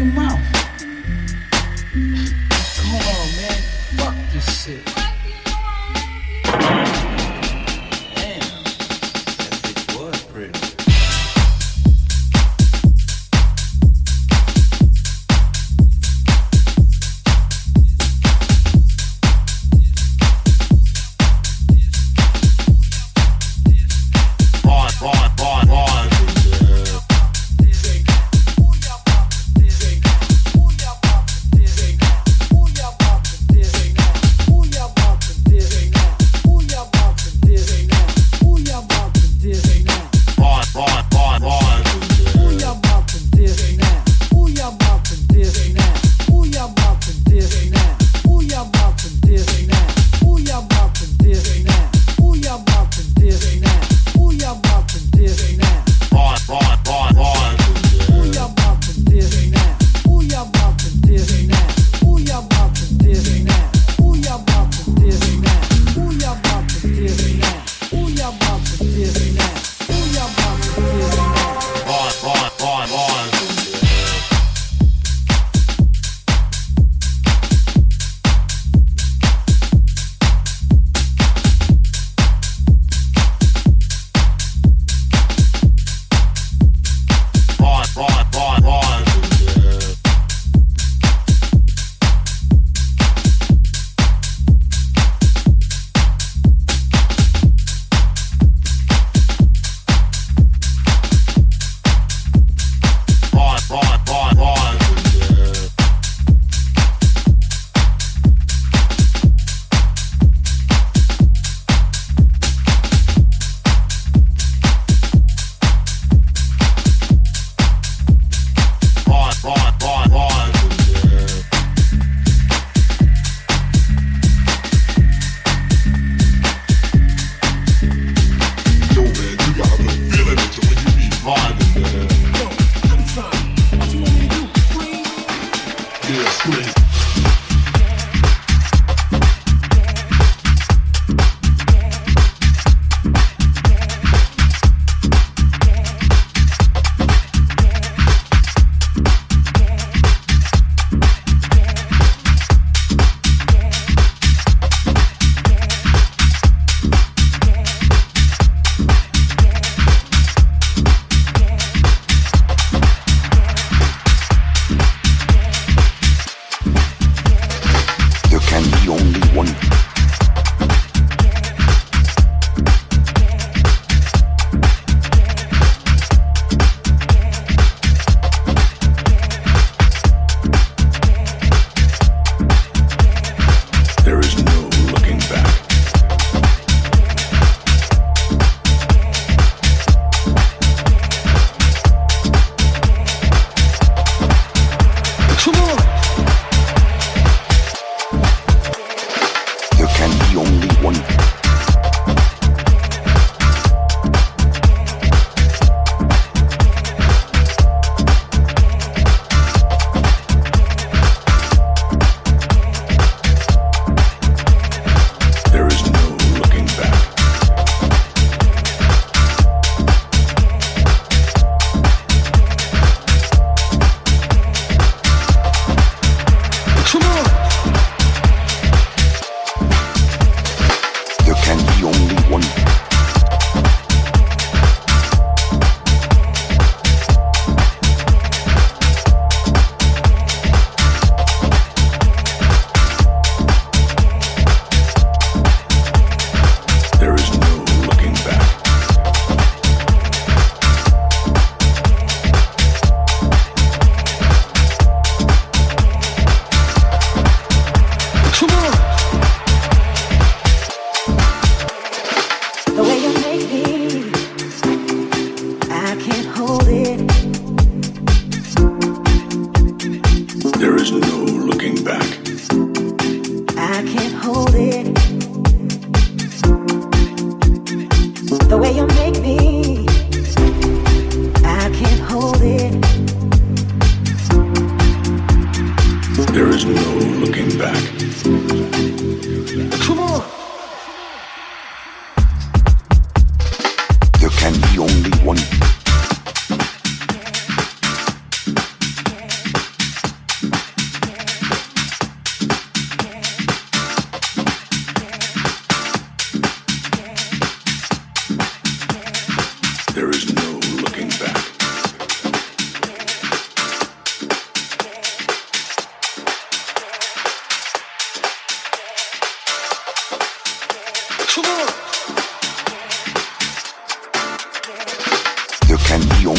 come on.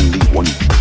only one.